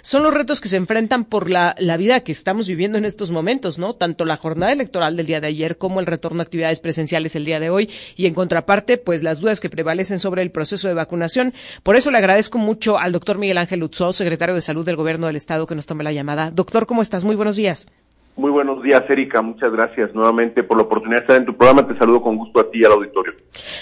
Son los retos que se enfrentan por la, la, vida que estamos viviendo en estos momentos, ¿no? Tanto la jornada electoral del día de ayer como el retorno a actividades presenciales el día de hoy y en contraparte, pues las dudas que prevalecen sobre el proceso de vacunación. Por eso le agradezco mucho al doctor Miguel Ángel Utzó, secretario de Salud del Gobierno del Estado, que nos tome la llamada. Doctor, ¿cómo estás? Muy buenos días. Muy buenos días, Erika. Muchas gracias nuevamente por la oportunidad de estar en tu programa. Te saludo con gusto a ti y al auditorio.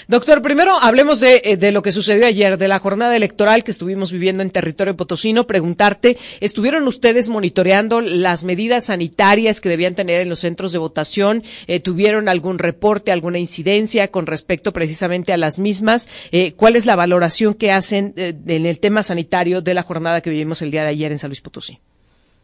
Doctor, primero hablemos de, eh, de, lo que sucedió ayer, de la jornada electoral que estuvimos viviendo en territorio potosino. Preguntarte, ¿estuvieron ustedes monitoreando las medidas sanitarias que debían tener en los centros de votación? Eh, ¿Tuvieron algún reporte, alguna incidencia con respecto precisamente a las mismas? Eh, ¿Cuál es la valoración que hacen en el tema sanitario de la jornada que vivimos el día de ayer en San Luis Potosí?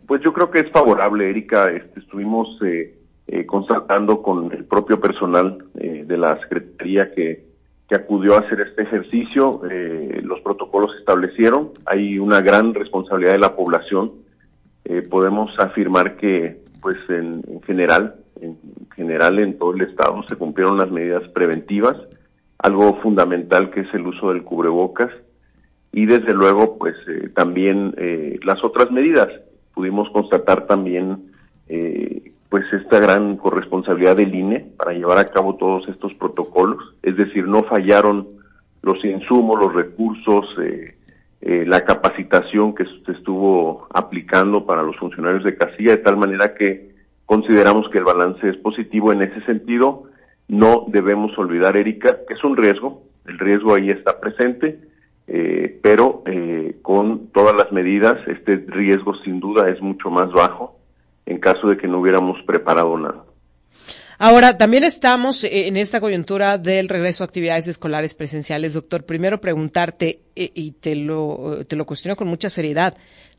Pues yo creo que es favorable, Erika. Este, estuvimos eh, eh, constatando con el propio personal eh, de la Secretaría que, acudió a hacer este ejercicio. Eh, los protocolos se establecieron. Hay una gran responsabilidad de la población. Eh, podemos afirmar que, pues en, en, general, en general en todo el estado se cumplieron las medidas preventivas. Algo fundamental que es el uso del cubrebocas y desde luego, pues también las otras medidas pudimos constatar también eh, pues esta gran corresponsabilidad del INE para llevar a cabo todos estos protocolos, es decir, no fallaron los insumos, los recursos, eh, eh, la capacitación que se estuvo aplicando para los funcionarios de casilla, de tal manera que consideramos que el balance es positivo. En ese sentido. No debemos olvidar, Erika, que es un riesgo, el riesgo ahí está presente, eh, pero eh, con todas las medidas este riesgo sin duda es mucho más bajo en caso de que no hubiéramos preparado nada. Ahora, también estamos en esta coyuntura del regreso a actividades escolares presenciales, doctor. Primero preguntarte, eh, y te lo, te lo cuestiono con mucha seriedad,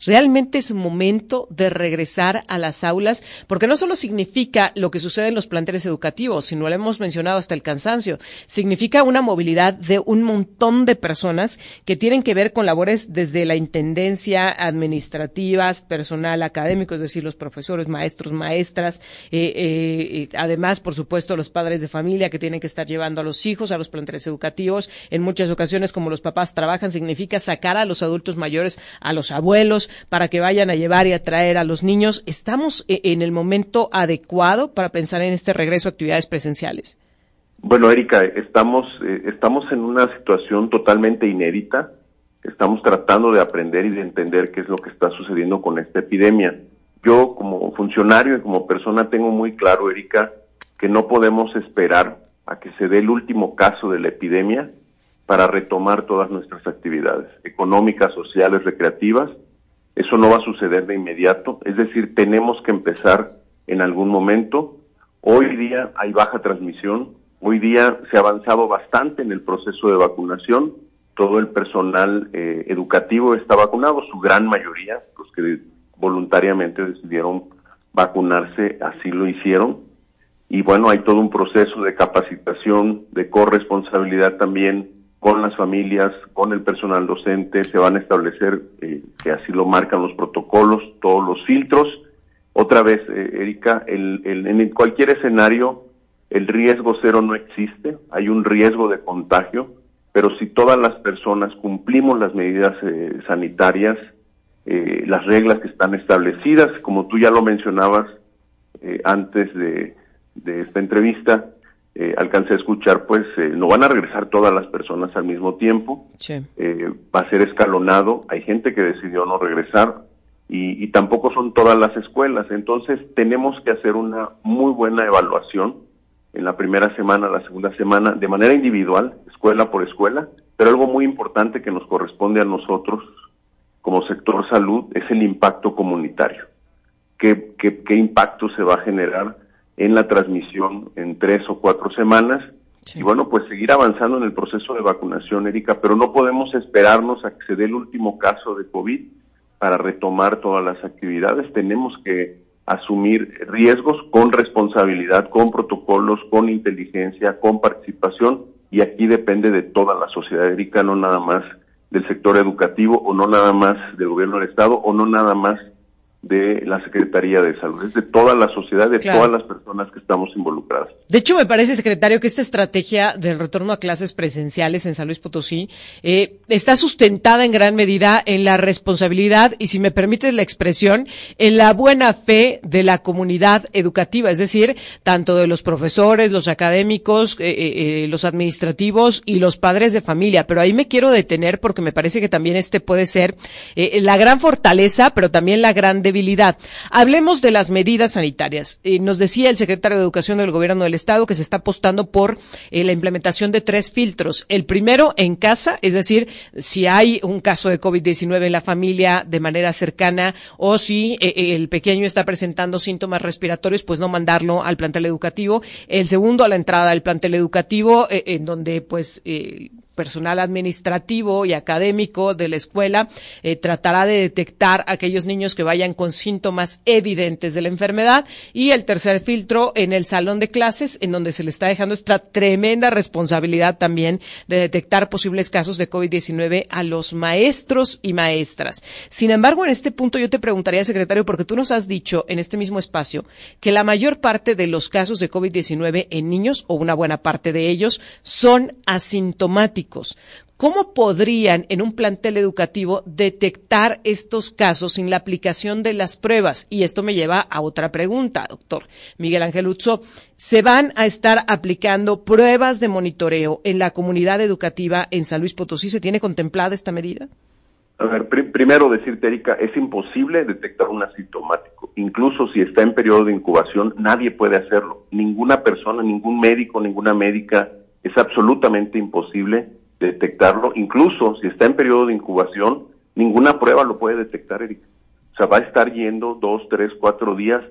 Realmente es momento de regresar a las aulas, porque no solo significa lo que sucede en los planteles educativos, sino lo hemos mencionado hasta el cansancio, significa una movilidad de un montón de personas que tienen que ver con labores desde la intendencia, administrativas, personal académico, es decir, los profesores, maestros, maestras, eh, eh, además, por supuesto, los padres de familia que tienen que estar llevando a los hijos a los planteles educativos. En muchas ocasiones, como los papás trabajan, significa sacar a los adultos mayores, a los abuelos, para que vayan a llevar y a traer a los niños. ¿Estamos e, en el momento adecuado para pensar en este regreso a actividades presenciales? Bueno, Erika, estamos, eh, estamos en una situación totalmente inédita. Estamos tratando de aprender y de entender qué es lo que está sucediendo con esta epidemia. Yo como funcionario y como persona tengo muy claro, Erika, que no podemos esperar a que se dé el último caso de la epidemia para retomar todas nuestras actividades económicas, sociales, recreativas eso no va a suceder de inmediato, es decir, tenemos que empezar en algún momento. Hoy día hay baja transmisión, hoy día se ha avanzado bastante en el proceso de vacunación, todo el personal eh, educativo está vacunado, su gran mayoría, los que voluntariamente decidieron vacunarse, así lo hicieron. Y bueno, hay todo un proceso de capacitación, de corresponsabilidad también con las familias, con el personal docente, se van a establecer, eh, que así lo marcan los protocolos, todos los filtros. Otra vez, eh, Erika, el, el, en cualquier escenario el riesgo cero no existe, hay un riesgo de contagio, pero si todas las personas cumplimos las medidas eh, sanitarias, eh, las reglas que están establecidas, como tú ya lo mencionabas antes de, de esta entrevista, eh, alcancé a escuchar, pues eh, no van a regresar todas las personas al mismo tiempo, sí. eh, va a ser escalonado, hay gente que decidió no regresar y, y, tampoco son todas las escuelas, entonces tenemos que hacer una muy buena evaluación en la primera semana, la segunda semana, de manera individual, escuela por escuela, pero algo muy importante que nos corresponde a nosotros como sector salud es el impacto comunitario. ¿Qué, qué, qué impacto se va a generar? En la transmisión en tres o cuatro semanas. Sí. Y bueno, pues seguir avanzando en el proceso de vacunación, Erika, pero no podemos esperarnos a que se dé el último caso de COVID para retomar todas las actividades. Tenemos que asumir riesgos con responsabilidad, con protocolos, con inteligencia, con participación y aquí depende de toda la sociedad, Erika, no nada más del sector educativo o no nada más del gobierno del Estado o no nada más de la Secretaría de Salud, es de toda la sociedad, de todas las personas que estamos involucradas. De hecho, me parece, secretario, que esta estrategia del retorno a clases presenciales en San Luis Potosí eh, está sustentada en gran medida en la responsabilidad y, si me permites la expresión, en la buena fe de la comunidad educativa, es decir, tanto de los profesores, los académicos, eh, eh, los administrativos y los padres de familia. Pero ahí me quiero detener porque me parece que también este puede ser la gran fortaleza, pero también la gran debilidad. Hablemos de las medidas sanitarias. Eh, nos decía el secretario de Educación del Gobierno del Estado que se está apostando por eh, la implementación de tres filtros. El primero en casa, es decir, si hay un caso de COVID-19 en la familia de manera cercana o si eh, el pequeño está presentando síntomas respiratorios, pues no mandarlo al plantel educativo. El segundo a la entrada al plantel educativo, en donde pues personal administrativo y académico de la escuela eh, tratará de detectar aquellos niños que vayan con síntomas evidentes de la enfermedad y el tercer filtro en el salón de clases en donde se le está dejando esta tremenda responsabilidad también de detectar posibles casos de COVID-19 a los maestros y maestras. Sin embargo, en este punto yo te preguntaría, secretario, porque tú nos has dicho en este mismo espacio que la mayor parte de los casos de COVID-19 en niños o una buena parte de ellos son asintomáticos ¿Cómo podrían en un plantel educativo detectar estos casos sin la aplicación de las pruebas? Y esto me lleva a otra pregunta, doctor Miguel Ángel Utso. ¿Se van a estar aplicando pruebas de monitoreo en la comunidad educativa en San Luis Potosí? ¿Se tiene contemplada esta medida? A ver, primero decirte, Erika, es imposible detectar un asintomático. Incluso si está en periodo de incubación, nadie puede hacerlo. Ninguna persona, ningún médico, ninguna médica, es absolutamente imposible detectarlo, incluso si está en periodo de incubación, ninguna prueba lo puede detectar, Erika. O sea, va a estar yendo dos, tres, cuatro días,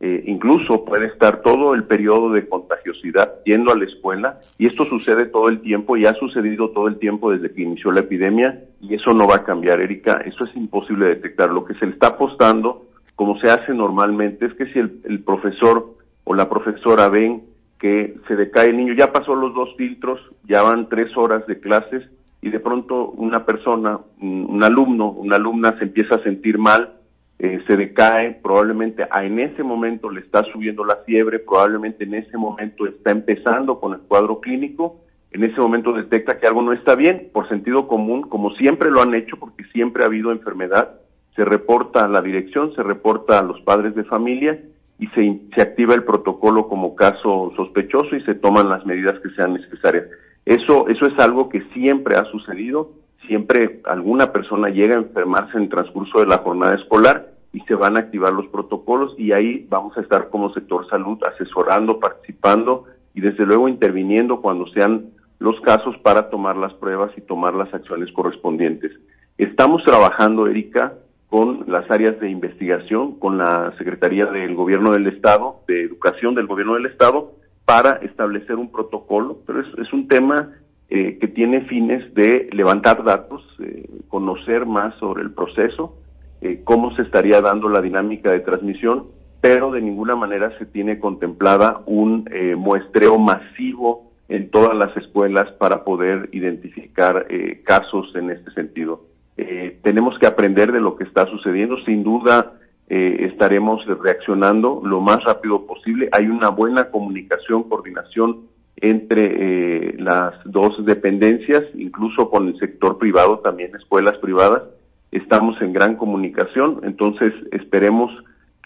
eh, incluso puede estar todo el periodo de contagiosidad yendo a la escuela, y esto sucede todo el tiempo y ha sucedido todo el tiempo desde que inició la epidemia, y eso no va a cambiar, Erika, eso es imposible detectar. Lo que se le está apostando, como se hace normalmente, es que si el, el profesor o la profesora ven que se decae el niño. Ya pasó los dos filtros, ya van tres horas de clases y de pronto una persona, un alumno, una alumna se empieza a sentir mal, eh, se decae, probablemente en ese momento le está subiendo la fiebre, probablemente en ese momento está empezando con el cuadro clínico, en ese momento detecta que algo no está bien, por sentido común, como siempre lo han hecho, porque siempre ha habido enfermedad, se reporta a la dirección, se reporta a los padres de familia y se, se activa el protocolo como caso sospechoso y se toman las medidas que sean necesarias. Eso, eso es algo que siempre ha sucedido, siempre alguna persona llega a enfermarse en el transcurso de la jornada escolar y se van a activar los protocolos y ahí vamos a estar como sector salud asesorando, participando y desde luego interviniendo cuando sean los casos para tomar las pruebas y tomar las acciones correspondientes. Estamos trabajando, Erika, con las áreas de investigación, con la Secretaría del Gobierno del Estado, de Educación del Gobierno del Estado, para establecer un protocolo, pero es, un tema eh, que tiene fines de levantar datos, eh, conocer más sobre el proceso, eh, cómo se estaría dando la dinámica de transmisión, pero de ninguna manera se tiene contemplada un muestreo masivo en todas las escuelas para poder identificar casos en este sentido. Eh, tenemos que aprender de lo que está sucediendo. Sin duda eh, estaremos reaccionando lo más rápido posible. Hay una buena comunicación, coordinación entre eh, las dos dependencias, incluso con el sector privado, también escuelas privadas. Estamos en gran comunicación, entonces esperemos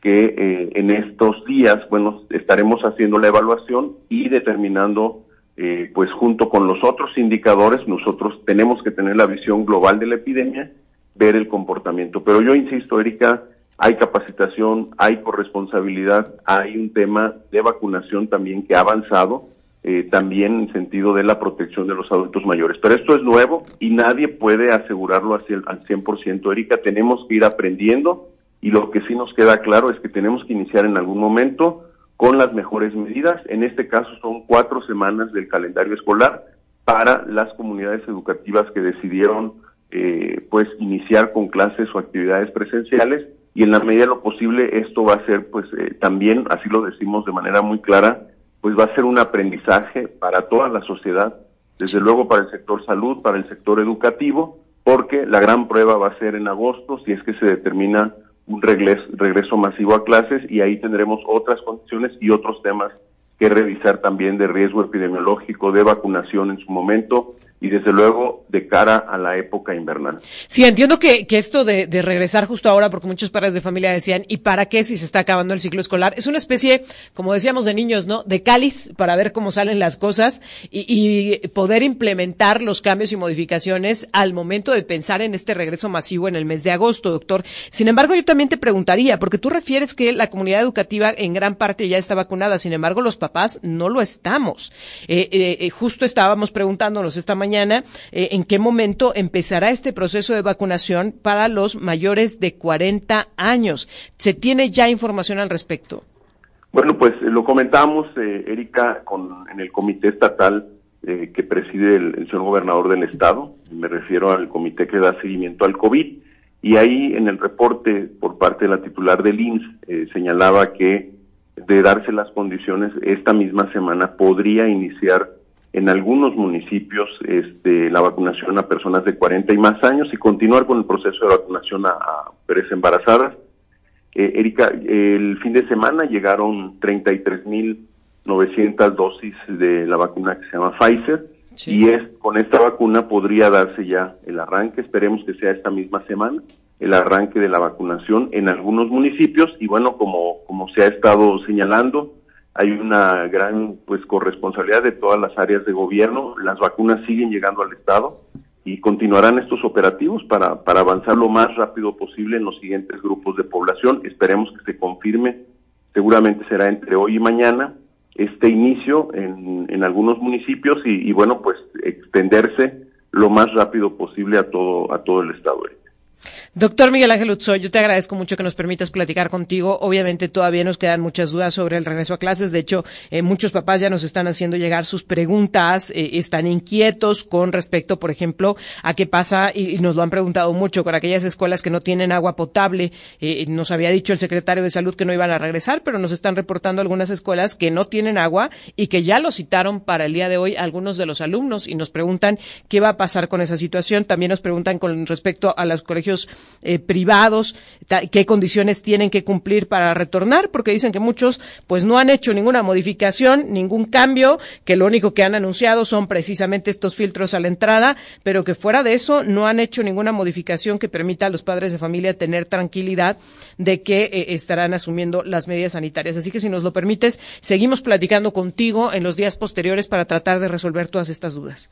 que en estos días, bueno, estaremos haciendo la evaluación y determinando eh, pues junto con los otros indicadores, nosotros tenemos que tener la visión global de la epidemia, ver el comportamiento. Pero yo insisto, Erika, hay capacitación, hay corresponsabilidad, hay un tema de vacunación también que ha avanzado, eh, también en sentido de la protección de los adultos mayores. Pero esto es nuevo y nadie puede asegurarlo al 100%. Erika, tenemos que ir aprendiendo y lo que sí nos queda claro es que tenemos que iniciar en algún momento con las mejores medidas. En este caso son cuatro semanas del calendario escolar para las comunidades educativas que decidieron eh, pues iniciar con clases o actividades presenciales y en la medida de lo posible esto va a ser pues eh, también, así lo decimos de manera muy clara, pues va a ser un aprendizaje para toda la sociedad, desde luego para el sector salud, para el sector educativo, porque la gran prueba va a ser en agosto si es que se determina un regreso, regreso masivo a clases y ahí tendremos otras condiciones y otros temas que revisar también de riesgo epidemiológico, de vacunación en su momento y desde luego de cara a la época invernal. Sí, entiendo que, que esto de, regresar justo ahora, porque muchos padres de familia decían, ¿y para qué si se está acabando el ciclo escolar? Es una especie, como decíamos de niños, ¿no? De cáliz para ver cómo salen las cosas y, poder implementar los cambios y modificaciones al momento de pensar en este regreso masivo en el mes de agosto, doctor. Sin embargo, yo también te preguntaría, porque tú refieres que la comunidad educativa en gran parte ya está vacunada, sin embargo, los papás no lo estamos. Eh, eh, justo estábamos preguntándonos esta mañana mañana eh, en qué momento empezará este proceso de vacunación para los mayores de 40 años. ¿Se tiene ya información al respecto? Bueno, pues eh, lo comentamos, eh, Erika, con, en el comité estatal eh, que preside el, señor gobernador del estado. Me refiero al comité que da seguimiento al COVID. Y ahí en el reporte por parte de la titular del INS eh, señalaba que de darse las condiciones, esta misma semana podría iniciar en algunos municipios este, la vacunación a personas de 40 y más años y continuar con el proceso de vacunación a, a mujeres embarazadas. Eh, Erika, el fin de semana llegaron 33.900 dosis de la vacuna que se llama Pfizer sí. y es con esta vacuna podría darse ya el arranque, esperemos que sea esta misma semana, el arranque de la vacunación en algunos municipios y bueno, como, como se ha estado señalando, hay una gran pues corresponsabilidad de todas las áreas de gobierno, las vacunas siguen llegando al Estado y continuarán estos operativos para, para avanzar lo más rápido posible en los siguientes grupos de población. Esperemos que se confirme, seguramente será entre hoy y mañana, este inicio en, en algunos municipios y, y bueno, pues extenderse lo más rápido posible a todo, a todo el Estado. Doctor Miguel Ángel Utsoy, yo te agradezco mucho que nos permitas platicar contigo. Obviamente todavía nos quedan muchas dudas sobre el regreso a clases. De hecho, eh, muchos papás ya nos están haciendo llegar sus preguntas, eh, están inquietos con respecto, por ejemplo, a qué pasa, y, nos lo han preguntado mucho, con aquellas escuelas que no tienen agua potable. Eh, nos había dicho el secretario de Salud que no iban a regresar, pero nos están reportando algunas escuelas que no tienen agua y que ya lo citaron para el día de hoy algunos de los alumnos y nos preguntan qué va a pasar con esa situación. También nos preguntan con respecto a los colegios eh, privados, qué condiciones tienen que cumplir para retornar, porque dicen que muchos pues no han hecho ninguna modificación, ningún cambio, que lo único que han anunciado son precisamente estos filtros a la entrada, pero que fuera de eso no han hecho ninguna modificación que permita a los padres de familia tener tranquilidad de que eh, estarán asumiendo las medidas sanitarias. Así que si nos lo permites, seguimos platicando contigo en los días posteriores para tratar de resolver todas estas dudas.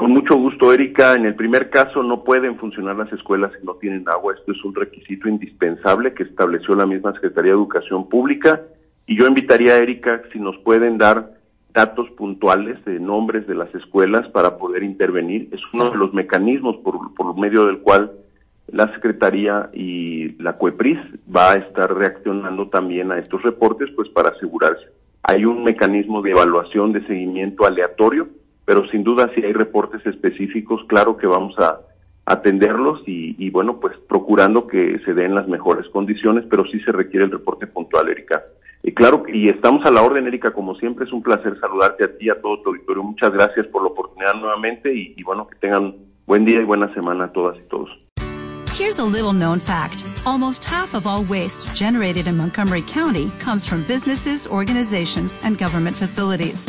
Con mucho gusto, Erika. En el primer caso no pueden funcionar las escuelas si no tienen agua. Esto es un requisito indispensable que estableció la misma Secretaría de Educación Pública. Y yo invitaría a Erika si nos pueden dar datos puntuales de nombres de las escuelas para poder intervenir. Es uno de los mecanismos por, por medio del cual la Secretaría y la CUEPRIS va a estar reaccionando también a estos reportes, pues para asegurarse. Hay un mecanismo de evaluación de seguimiento aleatorio pero sin duda si hay reportes específicos, claro que vamos a atenderlos y, bueno, pues procurando que se den las mejores condiciones, pero sí se requiere el reporte puntual, Erika. Y claro, y estamos a la orden, Erika, como siempre, es un placer saludarte a ti y a todo tu auditorio. Muchas gracias por la oportunidad nuevamente y, y bueno, que tengan buen día y buena semana a todas y todos. Here's a little known fact. Almost half of all waste generated in Montgomery County comes from businesses, organizations, and government facilities.